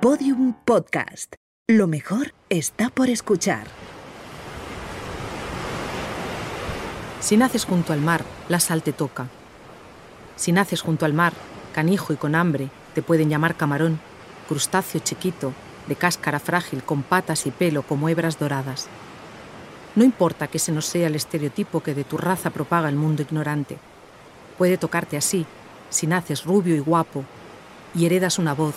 Podium Podcast. Lo mejor está por escuchar. Si naces junto al mar, la sal te toca. Si naces junto al mar, canijo y con hambre, te pueden llamar camarón, crustáceo chiquito, de cáscara frágil, con patas y pelo como hebras doradas. No importa que ese no sea el estereotipo que de tu raza propaga el mundo ignorante. Puede tocarte así, si naces rubio y guapo y heredas una voz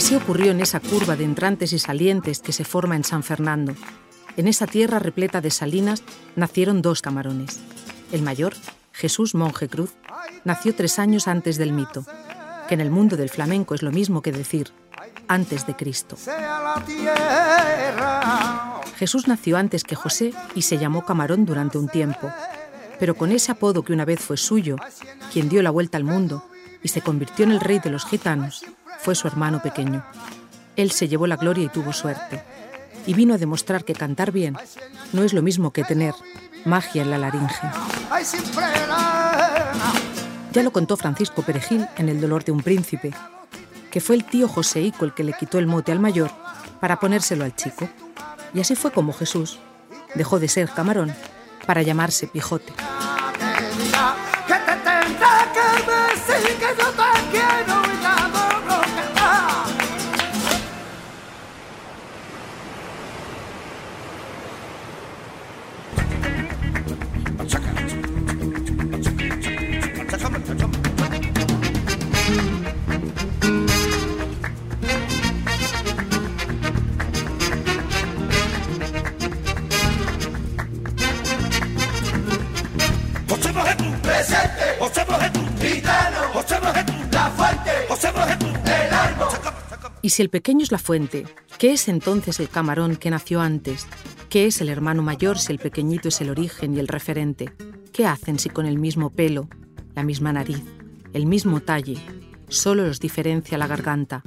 Así ocurrió en esa curva de entrantes y salientes que se forma en San Fernando. En esa tierra repleta de salinas nacieron dos camarones. El mayor, Jesús Monje Cruz, nació tres años antes del mito, que en el mundo del flamenco es lo mismo que decir antes de Cristo. Jesús nació antes que José y se llamó Camarón durante un tiempo, pero con ese apodo que una vez fue suyo, quien dio la vuelta al mundo y se convirtió en el rey de los gitanos, fue su hermano pequeño. Él se llevó la gloria y tuvo suerte. Y vino a demostrar que cantar bien no es lo mismo que tener magia en la laringe. Ya lo contó Francisco Perejil en El dolor de un príncipe, que fue el tío Joseico el que le quitó el mote al mayor para ponérselo al chico. Y así fue como Jesús dejó de ser camarón para llamarse Pijote. Y si el pequeño es la fuente, ¿qué es entonces el camarón que nació antes? ¿Qué es el hermano mayor si el pequeñito es el origen y el referente? ¿Qué hacen si con el mismo pelo, la misma nariz, el mismo talle, solo los diferencia la garganta?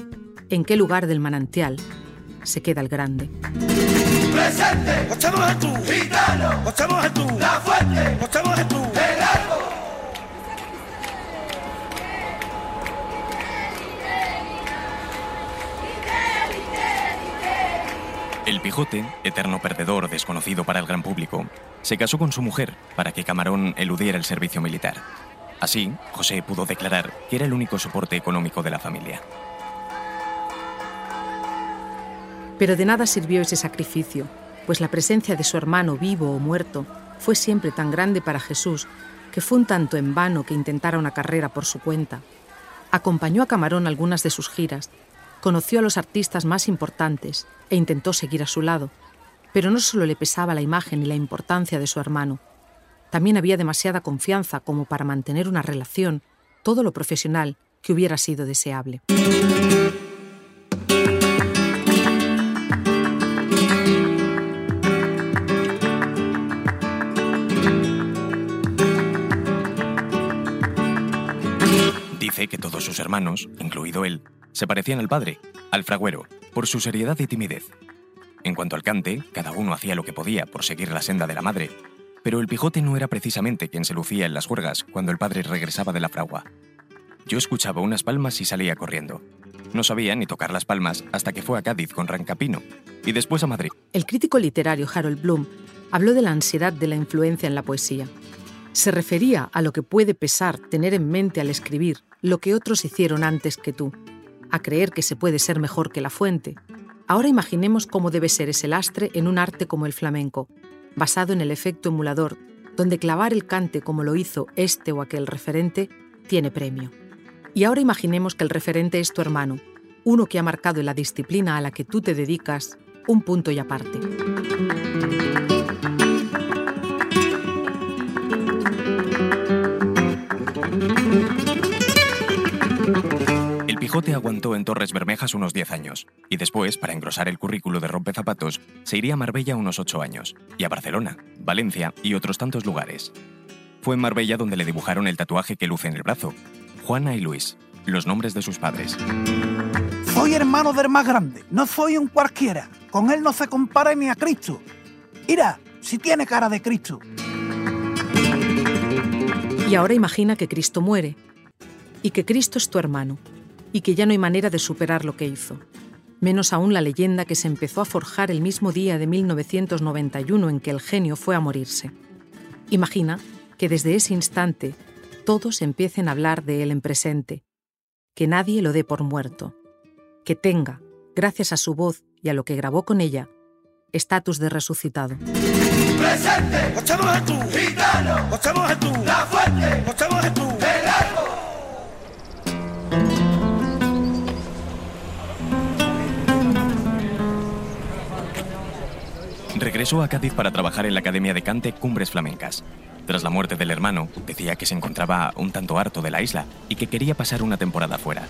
¿En qué lugar del manantial se queda el grande? Presente, gitano, la fuente, el El Pijote, eterno perdedor desconocido para el gran público, se casó con su mujer para que Camarón eludiera el servicio militar. Así, José pudo declarar que era el único soporte económico de la familia. Pero de nada sirvió ese sacrificio, pues la presencia de su hermano vivo o muerto fue siempre tan grande para Jesús que fue un tanto en vano que intentara una carrera por su cuenta. Acompañó a Camarón algunas de sus giras Conoció a los artistas más importantes e intentó seguir a su lado, pero no solo le pesaba la imagen y la importancia de su hermano, también había demasiada confianza como para mantener una relación, todo lo profesional que hubiera sido deseable. Dice que todos sus hermanos, incluido él, se parecían al padre, al fragüero, por su seriedad y timidez. En cuanto al cante, cada uno hacía lo que podía por seguir la senda de la madre, pero el pijote no era precisamente quien se lucía en las juergas cuando el padre regresaba de la fragua. Yo escuchaba unas palmas y salía corriendo. No sabía ni tocar las palmas hasta que fue a Cádiz con Rancapino y después a Madrid. El crítico literario Harold Bloom habló de la ansiedad de la influencia en la poesía. Se refería a lo que puede pesar tener en mente al escribir lo que otros hicieron antes que tú, a creer que se puede ser mejor que la fuente. Ahora imaginemos cómo debe ser ese lastre en un arte como el flamenco, basado en el efecto emulador, donde clavar el cante como lo hizo este o aquel referente tiene premio. Y ahora imaginemos que el referente es tu hermano, uno que ha marcado en la disciplina a la que tú te dedicas un punto y aparte. Quijote aguantó en Torres Bermejas unos 10 años, y después, para engrosar el currículo de rompezapatos, se iría a Marbella unos 8 años, y a Barcelona, Valencia y otros tantos lugares. Fue en Marbella donde le dibujaron el tatuaje que luce en el brazo, Juana y Luis, los nombres de sus padres. Soy hermano del más grande, no soy un cualquiera. Con él no se compara ni a Cristo. Mira, si tiene cara de Cristo. Y ahora imagina que Cristo muere, y que Cristo es tu hermano, y que ya no hay manera de superar lo que hizo. Menos aún la leyenda que se empezó a forjar el mismo día de 1991 en que el genio fue a morirse. Imagina que desde ese instante todos empiecen a hablar de él en presente, que nadie lo dé por muerto, que tenga, gracias a su voz y a lo que grabó con ella, estatus de resucitado. Presente, echamos a tú, gitano, echamos a tú, la fuente, echamos a tú, el árbol. Regresó a Cádiz para trabajar en la Academia de Cante Cumbres Flamencas. Tras la muerte del hermano, decía que se encontraba un tanto harto de la isla y que quería pasar una temporada fuera.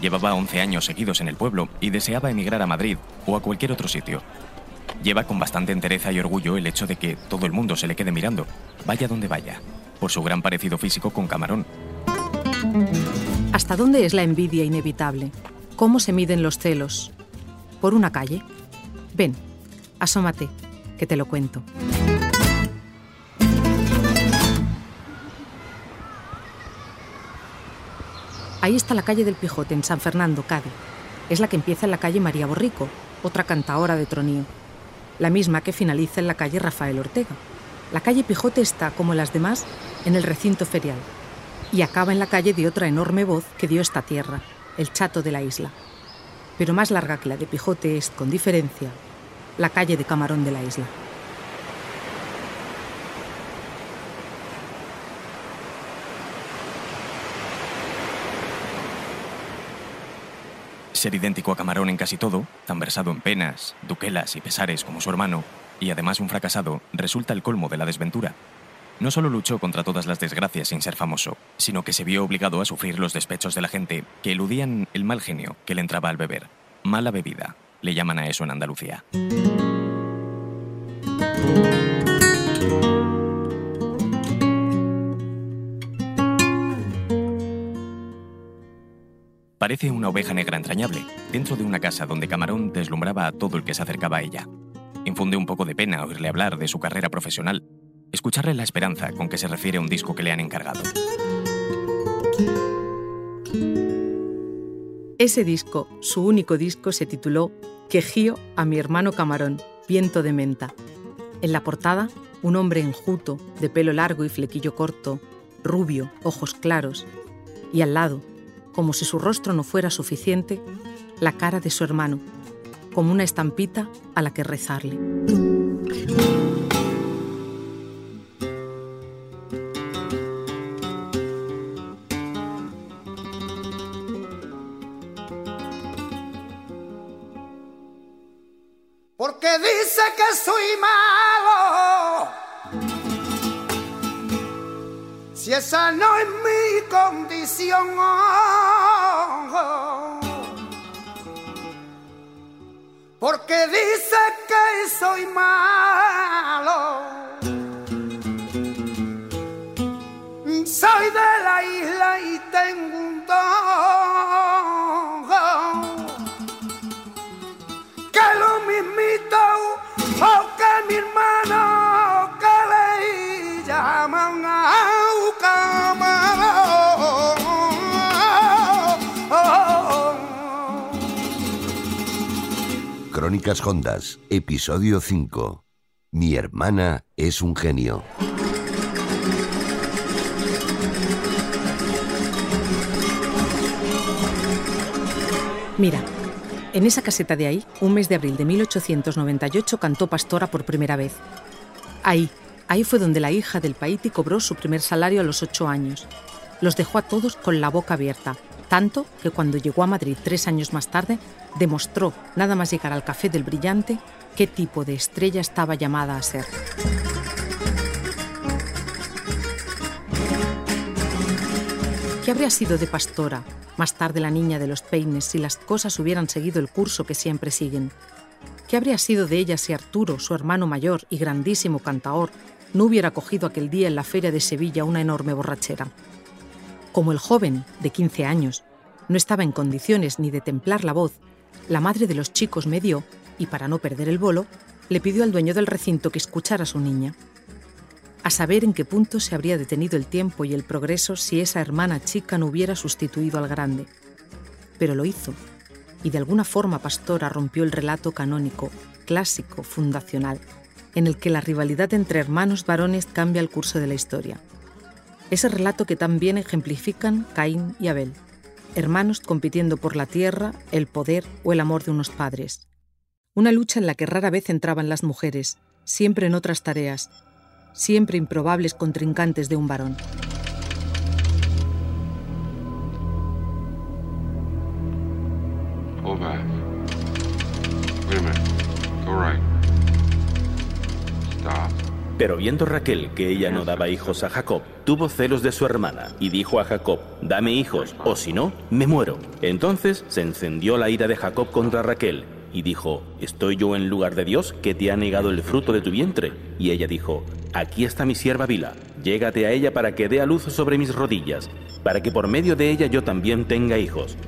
Llevaba 11 años seguidos en el pueblo y deseaba emigrar a Madrid o a cualquier otro sitio. Lleva con bastante entereza y orgullo el hecho de que todo el mundo se le quede mirando, vaya donde vaya, por su gran parecido físico con Camarón. ¿Hasta dónde es la envidia inevitable? ¿Cómo se miden los celos? ¿Por una calle? Ven, asómate, que te lo cuento. Ahí está la calle del Pijote, en San Fernando, Cádiz. Es la que empieza en la calle María Borrico, otra cantaora de tronío. La misma que finaliza en la calle Rafael Ortega. La calle Pijote está, como las demás, en el recinto ferial. Y acaba en la calle de otra enorme voz que dio esta tierra, el chato de la isla. Pero más larga que la de Pijote es, con diferencia, la calle de Camarón de la isla. Ser idéntico a Camarón en casi todo, tan versado en penas, duquelas y pesares como su hermano, y además un fracasado, resulta el colmo de la desventura. No solo luchó contra todas las desgracias sin ser famoso, sino que se vio obligado a sufrir los despechos de la gente que eludían el mal genio que le entraba al beber. Mala bebida, le llaman a eso en Andalucía. Parece una oveja negra entrañable, dentro de una casa donde Camarón deslumbraba a todo el que se acercaba a ella. Infunde un poco de pena oírle hablar de su carrera profesional, escucharle la esperanza con que se refiere a un disco que le han encargado. Ese disco, su único disco, se tituló Quejío a mi hermano Camarón, viento de menta. En la portada, un hombre enjuto, de pelo largo y flequillo corto, rubio, ojos claros, y al lado, como si su rostro no fuera suficiente, la cara de su hermano, como una estampita a la que rezarle. Si esa no es mi condición. Porque dice que soy malo. Soy de la isla y tengo Crónicas Hondas, episodio 5. Mi hermana es un genio. Mira, en esa caseta de ahí, un mes de abril de 1898 cantó Pastora por primera vez. Ahí, ahí fue donde la hija del Paiti cobró su primer salario a los ocho años. Los dejó a todos con la boca abierta, tanto que cuando llegó a Madrid tres años más tarde, demostró, nada más llegar al Café del Brillante, qué tipo de estrella estaba llamada a ser. ¿Qué habría sido de Pastora, más tarde la niña de los peines, si las cosas hubieran seguido el curso que siempre siguen. ¿Qué habría sido de ella si Arturo, su hermano mayor y grandísimo cantaor, no hubiera cogido aquel día en la feria de Sevilla una enorme borrachera? Como el joven, de 15 años, no estaba en condiciones ni de templar la voz, la madre de los chicos me dio, y para no perder el bolo, le pidió al dueño del recinto que escuchara a su niña. A saber en qué punto se habría detenido el tiempo y el progreso si esa hermana chica no hubiera sustituido al grande. Pero lo hizo, y de alguna forma Pastora rompió el relato canónico, clásico, fundacional, en el que la rivalidad entre hermanos varones cambia el curso de la historia ese relato que también ejemplifican Caín y Abel, hermanos compitiendo por la tierra, el poder o el amor de unos padres. Una lucha en la que rara vez entraban las mujeres, siempre en otras tareas, siempre improbables contrincantes de un varón. Pero viendo Raquel que ella no daba hijos a Jacob, tuvo celos de su hermana y dijo a Jacob, dame hijos, o si no, me muero. Entonces se encendió la ira de Jacob contra Raquel y dijo, ¿estoy yo en lugar de Dios que te ha negado el fruto de tu vientre? Y ella dijo, aquí está mi sierva Vila, llégate a ella para que dé a luz sobre mis rodillas, para que por medio de ella yo también tenga hijos.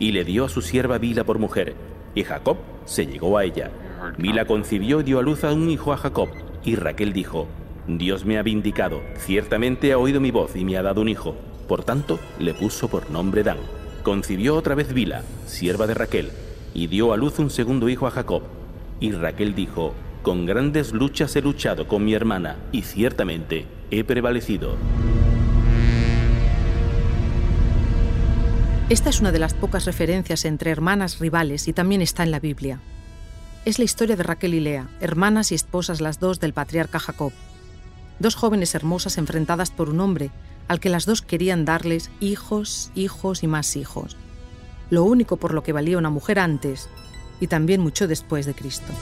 Y le dio a su sierva Vila por mujer, y Jacob se llegó a ella. Vila concibió y dio a luz a un hijo a Jacob, y Raquel dijo, Dios me ha vindicado, ciertamente ha oído mi voz y me ha dado un hijo. Por tanto, le puso por nombre Dan. Concibió otra vez Vila, sierva de Raquel, y dio a luz un segundo hijo a Jacob. Y Raquel dijo, Con grandes luchas he luchado con mi hermana, y ciertamente he prevalecido. Esta es una de las pocas referencias entre hermanas rivales y también está en la Biblia es la historia de Raquel y Lea, hermanas y esposas las dos del patriarca Jacob. Dos jóvenes hermosas enfrentadas por un hombre al que las dos querían darles hijos, hijos y más hijos. Lo único por lo que valía una mujer antes y también mucho después de Cristo.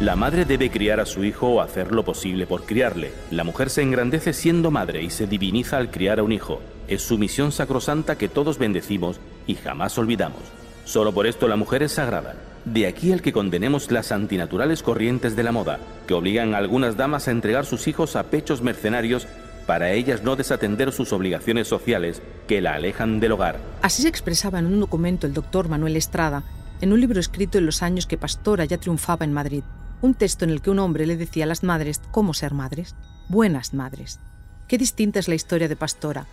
La madre debe criar a su hijo o hacer lo posible por criarle. La mujer se engrandece siendo madre y se diviniza al criar a un hijo. Es su misión sacrosanta que todos bendecimos y jamás olvidamos. Solo por esto la mujer es sagrada. De aquí el que condenemos las antinaturales corrientes de la moda, que obligan a algunas damas a entregar sus hijos a pechos mercenarios para ellas no desatender sus obligaciones sociales que la alejan del hogar. Así se expresaba en un documento el doctor Manuel Estrada, en un libro escrito en los años que Pastora ya triunfaba en Madrid, un texto en el que un hombre le decía a las madres cómo ser madres, buenas madres. Qué distinta es la historia de Pastora,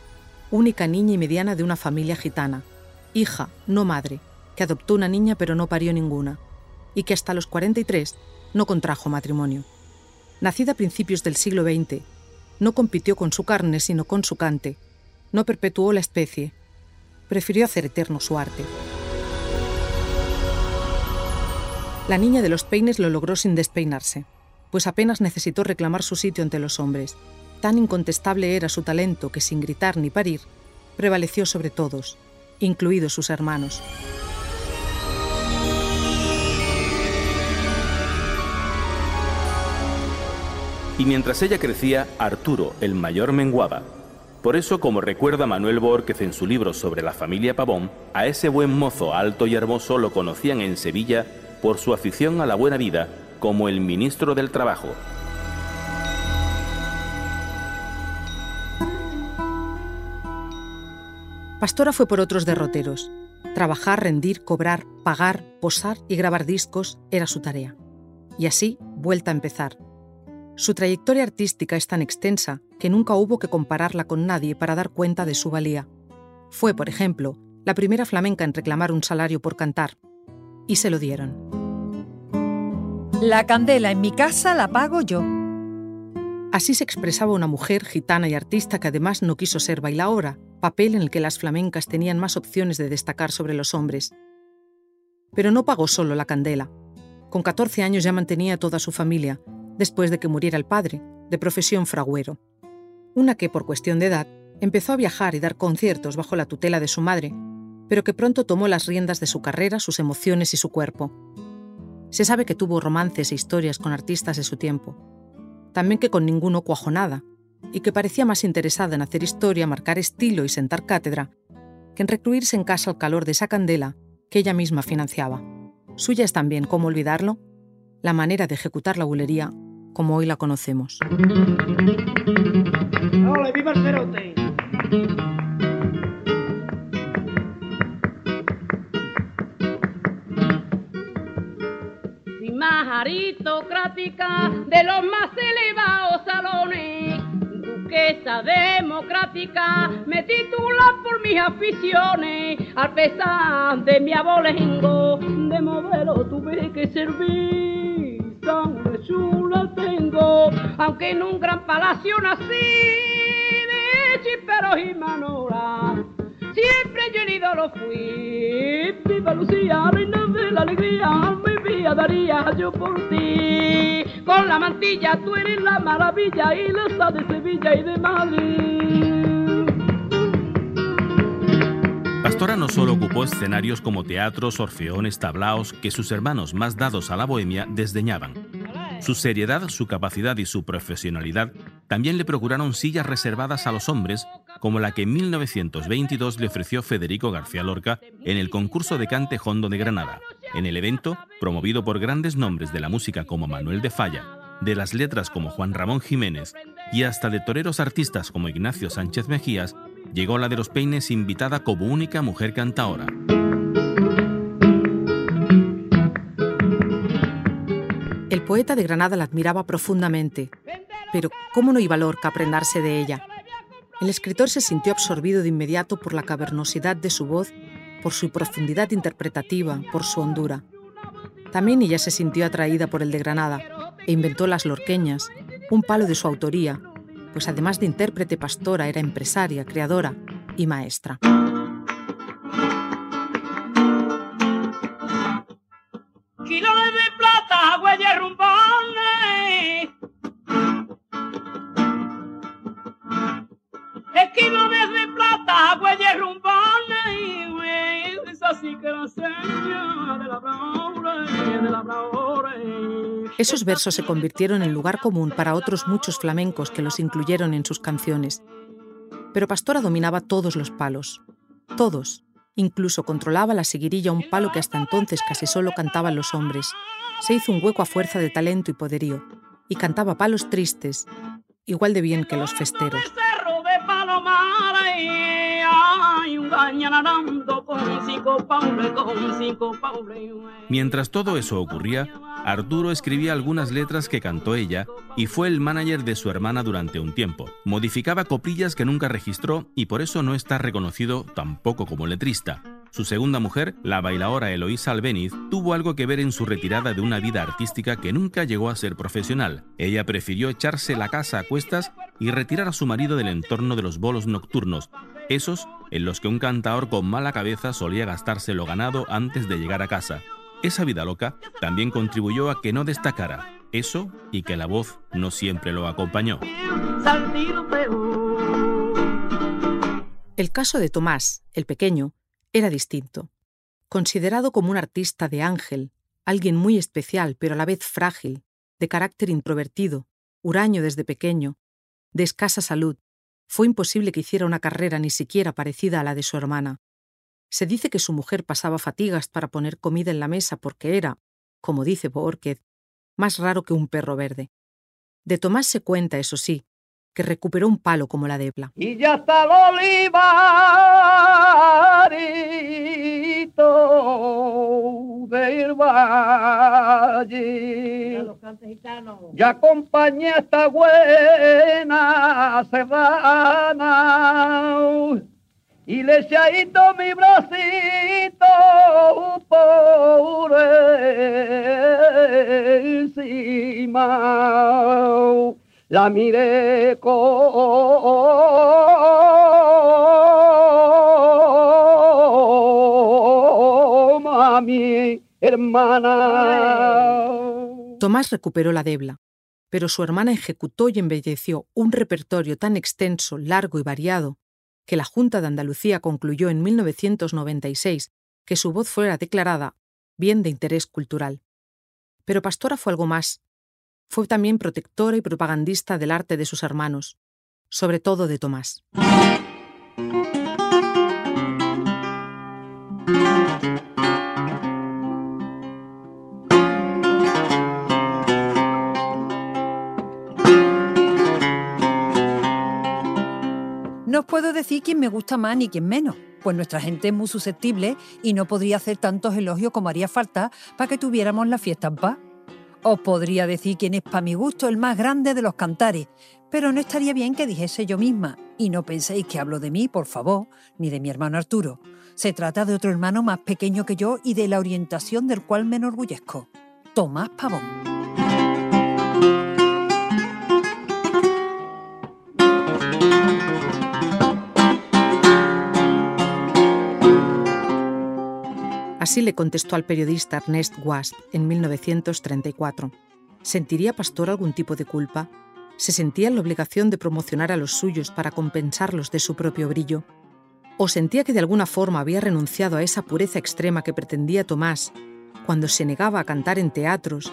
única niña y mediana de una familia gitana, hija, no madre, que adoptó una niña pero no parió ninguna, y que hasta los 43 no contrajo matrimonio. Nacida a principios del siglo XX, no compitió con su carne sino con su cante, no perpetuó la especie, prefirió hacer eterno su arte. La niña de los peines lo logró sin despeinarse, pues apenas necesitó reclamar su sitio ante los hombres. Tan incontestable era su talento que sin gritar ni parir, prevaleció sobre todos, incluidos sus hermanos. Y mientras ella crecía, Arturo, el mayor, menguaba. Por eso, como recuerda Manuel Borquez en su libro sobre la familia Pavón, a ese buen mozo alto y hermoso lo conocían en Sevilla por su afición a la buena vida como el ministro del Trabajo. Pastora fue por otros derroteros. Trabajar, rendir, cobrar, pagar, posar y grabar discos era su tarea. Y así, vuelta a empezar. Su trayectoria artística es tan extensa que nunca hubo que compararla con nadie para dar cuenta de su valía. Fue, por ejemplo, la primera flamenca en reclamar un salario por cantar. Y se lo dieron. La candela en mi casa la pago yo. Así se expresaba una mujer gitana y artista que además no quiso ser bailaora, papel en el que las flamencas tenían más opciones de destacar sobre los hombres. Pero no pagó solo la candela. Con 14 años ya mantenía toda su familia, después de que muriera el padre, de profesión fragüero. Una que, por cuestión de edad, empezó a viajar y dar conciertos bajo la tutela de su madre, pero que pronto tomó las riendas de su carrera, sus emociones y su cuerpo. Se sabe que tuvo romances e historias con artistas de su tiempo. También que con ninguno cuajó nada, y que parecía más interesada en hacer historia, marcar estilo y sentar cátedra que en recluirse en casa al calor de esa candela que ella misma financiaba. Suya es también, ¿cómo olvidarlo? La manera de ejecutar la bulería como hoy la conocemos. más aristocrática de los más elevados salones. Duquesa democrática me titula por mis aficiones. Al pesar de mi abolengo, de modelo tuve que servir. Sangre chula tengo, aunque en un gran palacio nací de chiperos y manoras. Siempre yo ídolo fui. Viva Lucía, reina de la alegría, mi vida daría yo por ti. Con la mantilla tú eres la maravilla y la de Sevilla y de Madrid. Pastora no solo ocupó escenarios como teatros, orfeones, tablaos que sus hermanos más dados a la bohemia desdeñaban. Su seriedad, su capacidad y su profesionalidad también le procuraron sillas reservadas a los hombres, como la que en 1922 le ofreció Federico García Lorca en el concurso de cante Hondo de Granada. En el evento, promovido por grandes nombres de la música como Manuel de Falla, de las letras como Juan Ramón Jiménez y hasta de toreros artistas como Ignacio Sánchez Mejías, llegó la de los Peines invitada como única mujer cantaora. El poeta de Granada la admiraba profundamente, pero ¿cómo no iba Lorca a prendarse de ella? El escritor se sintió absorbido de inmediato por la cavernosidad de su voz, por su profundidad interpretativa, por su hondura. También ella se sintió atraída por el de Granada e inventó las lorqueñas, un palo de su autoría, pues además de intérprete pastora era empresaria, creadora y maestra. Esos versos se convirtieron en lugar común para otros muchos flamencos que los incluyeron en sus canciones. Pero Pastora dominaba todos los palos, todos. Incluso controlaba la seguirilla, un palo que hasta entonces casi solo cantaban los hombres. Se hizo un hueco a fuerza de talento y poderío, y cantaba palos tristes, igual de bien que los festeros. Mientras todo eso ocurría, Arturo escribía algunas letras que cantó ella y fue el manager de su hermana durante un tiempo. Modificaba coprillas que nunca registró y por eso no está reconocido tampoco como letrista. Su segunda mujer, la bailaora Eloísa Albeniz, tuvo algo que ver en su retirada de una vida artística que nunca llegó a ser profesional. Ella prefirió echarse la casa a cuestas y retirar a su marido del entorno de los bolos nocturnos, esos en los que un cantaor con mala cabeza solía gastarse lo ganado antes de llegar a casa. Esa vida loca también contribuyó a que no destacara, eso y que la voz no siempre lo acompañó. El caso de Tomás, el pequeño, era distinto. Considerado como un artista de ángel, alguien muy especial pero a la vez frágil, de carácter introvertido, huraño desde pequeño, de escasa salud, fue imposible que hiciera una carrera ni siquiera parecida a la de su hermana. Se dice que su mujer pasaba fatigas para poner comida en la mesa porque era, como dice Borquez, más raro que un perro verde. De Tomás se cuenta, eso sí, que recuperó un palo como la debla. Y ya está el olivarito del valle. Ya acompañé a esta buena serrana. Y le echadito mi bracito por encima. La miré como mi hermana. Tomás recuperó la debla, pero su hermana ejecutó y embelleció un repertorio tan extenso, largo y variado que la Junta de Andalucía concluyó en 1996 que su voz fuera declarada bien de interés cultural. Pero Pastora fue algo más fue también protectora y propagandista del arte de sus hermanos. sobre todo de Tomás. Os puedo decir quién me gusta más ni quién menos, pues nuestra gente es muy susceptible y no podría hacer tantos elogios como haría falta para que tuviéramos la fiesta en paz. Os podría decir quién es para mi gusto el más grande de los cantares, pero no estaría bien que dijese yo misma, y no penséis que hablo de mí, por favor, ni de mi hermano Arturo. Se trata de otro hermano más pequeño que yo y de la orientación del cual me enorgullezco. Tomás Pavón. Así le contestó al periodista Ernest Wasp en 1934. ¿Sentiría Pastor algún tipo de culpa? ¿Se sentía en la obligación de promocionar a los suyos para compensarlos de su propio brillo? ¿O sentía que de alguna forma había renunciado a esa pureza extrema que pretendía Tomás cuando se negaba a cantar en teatros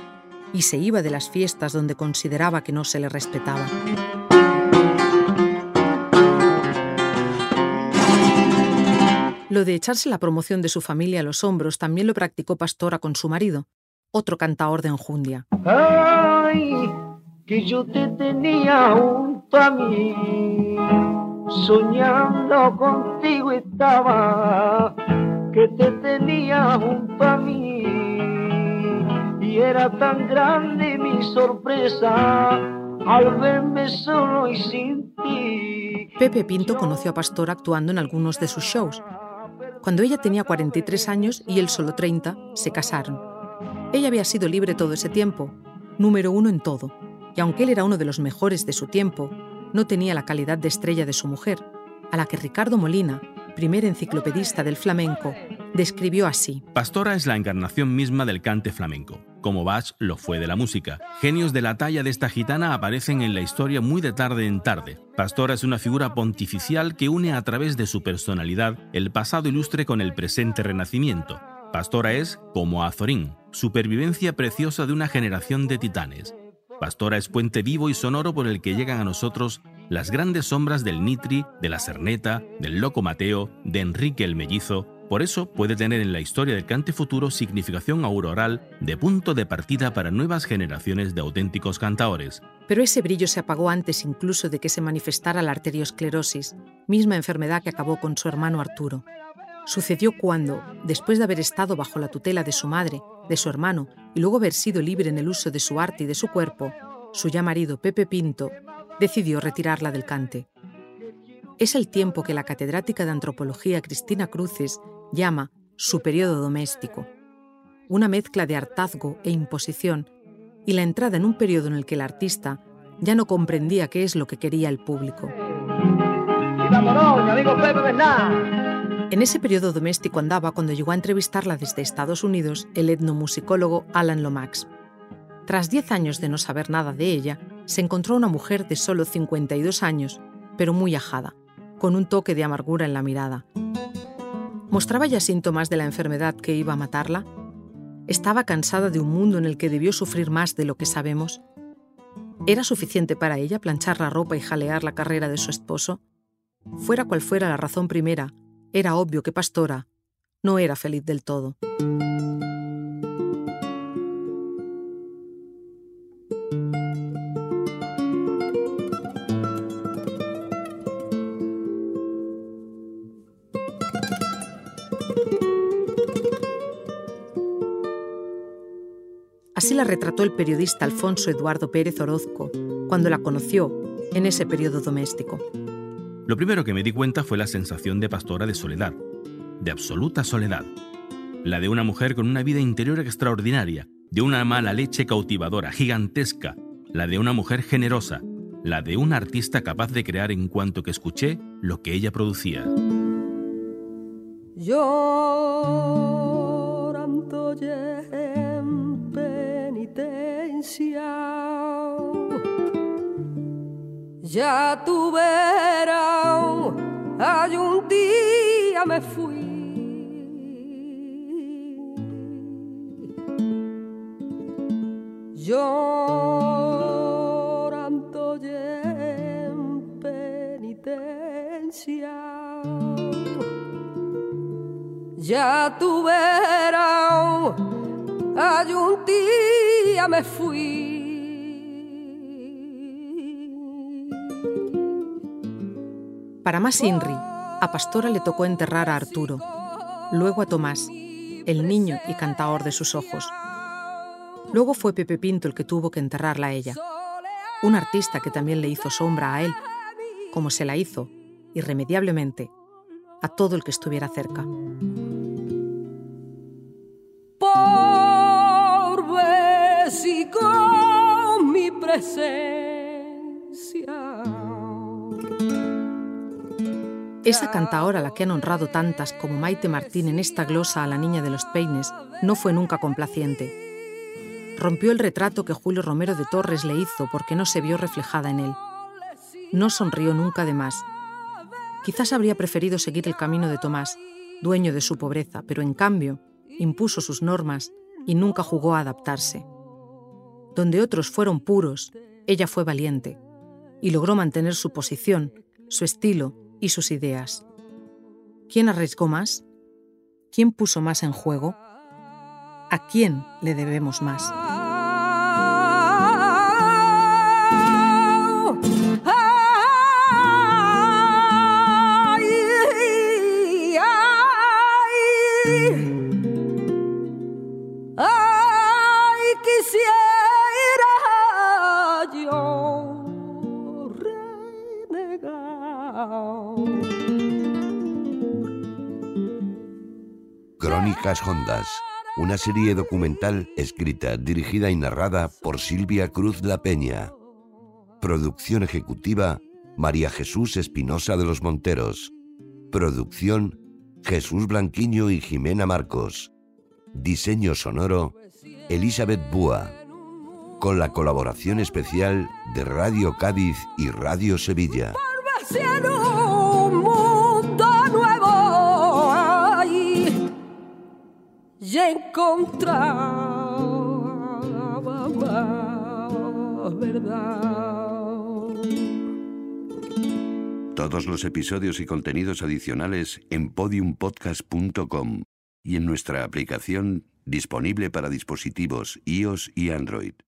y se iba de las fiestas donde consideraba que no se le respetaba? Lo de echarse la promoción de su familia a los hombros también lo practicó Pastora con su marido, otro cantaor de enjundia. Ay, que yo te tenía junto a mí, soñando contigo estaba, que te tenía junto a mí, y era tan grande mi sorpresa al verme solo y sin ti. Pepe Pinto conoció a Pastora actuando en algunos de sus shows, cuando ella tenía 43 años y él solo 30, se casaron. Ella había sido libre todo ese tiempo, número uno en todo, y aunque él era uno de los mejores de su tiempo, no tenía la calidad de estrella de su mujer, a la que Ricardo Molina, primer enciclopedista del flamenco, describió así. Pastora es la encarnación misma del cante flamenco, como Bach lo fue de la música. Genios de la talla de esta gitana aparecen en la historia muy de tarde en tarde. Pastora es una figura pontificial que une a través de su personalidad el pasado ilustre con el presente renacimiento. Pastora es, como Azorín, supervivencia preciosa de una generación de titanes. Pastora es puente vivo y sonoro por el que llegan a nosotros las grandes sombras del Nitri, de la Cerneta, del Loco Mateo, de Enrique el Mellizo. Por eso puede tener en la historia del cante futuro significación auroral de punto de partida para nuevas generaciones de auténticos cantaores. Pero ese brillo se apagó antes incluso de que se manifestara la arteriosclerosis, misma enfermedad que acabó con su hermano Arturo. Sucedió cuando, después de haber estado bajo la tutela de su madre, de su hermano y luego haber sido libre en el uso de su arte y de su cuerpo, su ya marido Pepe Pinto decidió retirarla del cante. Es el tiempo que la catedrática de antropología Cristina Cruces llama su periodo doméstico, una mezcla de hartazgo e imposición y la entrada en un periodo en el que el artista ya no comprendía qué es lo que quería el público. En ese periodo doméstico andaba cuando llegó a entrevistarla desde Estados Unidos el etnomusicólogo Alan Lomax. Tras 10 años de no saber nada de ella, se encontró una mujer de solo 52 años, pero muy ajada, con un toque de amargura en la mirada. ¿Mostraba ya síntomas de la enfermedad que iba a matarla? ¿Estaba cansada de un mundo en el que debió sufrir más de lo que sabemos? ¿Era suficiente para ella planchar la ropa y jalear la carrera de su esposo? Fuera cual fuera la razón primera, era obvio que Pastora no era feliz del todo. Así la retrató el periodista Alfonso Eduardo Pérez Orozco cuando la conoció en ese periodo doméstico. Lo primero que me di cuenta fue la sensación de pastora de soledad, de absoluta soledad. La de una mujer con una vida interior extraordinaria, de una mala leche cautivadora, gigantesca, la de una mujer generosa, la de un artista capaz de crear en cuanto que escuché lo que ella producía. Llorando en silencia ya tu verás, hay un día me fui. Llorando y en penitencia, ya tu verás, hay un día me fui. Para más Inri, a Pastora le tocó enterrar a Arturo, luego a Tomás, el niño y cantaor de sus ojos. Luego fue Pepe Pinto el que tuvo que enterrarla a ella, un artista que también le hizo sombra a él, como se la hizo, irremediablemente, a todo el que estuviera cerca. Con mi presencia Esa cantaora a la que han honrado tantas como Maite Martín en esta glosa a la niña de los peines no fue nunca complaciente. Rompió el retrato que Julio Romero de Torres le hizo porque no se vio reflejada en él. No sonrió nunca de más. Quizás habría preferido seguir el camino de Tomás, dueño de su pobreza, pero en cambio impuso sus normas y nunca jugó a adaptarse. Donde otros fueron puros, ella fue valiente y logró mantener su posición, su estilo y sus ideas. ¿Quién arriesgó más? ¿Quién puso más en juego? ¿A quién le debemos más? Crónicas Hondas, una serie documental escrita, dirigida y narrada por Silvia Cruz La Peña. Producción ejecutiva, María Jesús Espinosa de los Monteros. Producción, Jesús Blanquiño y Jimena Marcos. Diseño sonoro, Elizabeth Búa. Con la colaboración especial de Radio Cádiz y Radio Sevilla. Y encontraba más verdad. Todos los episodios y contenidos adicionales en podiumpodcast.com y en nuestra aplicación disponible para dispositivos iOS y Android.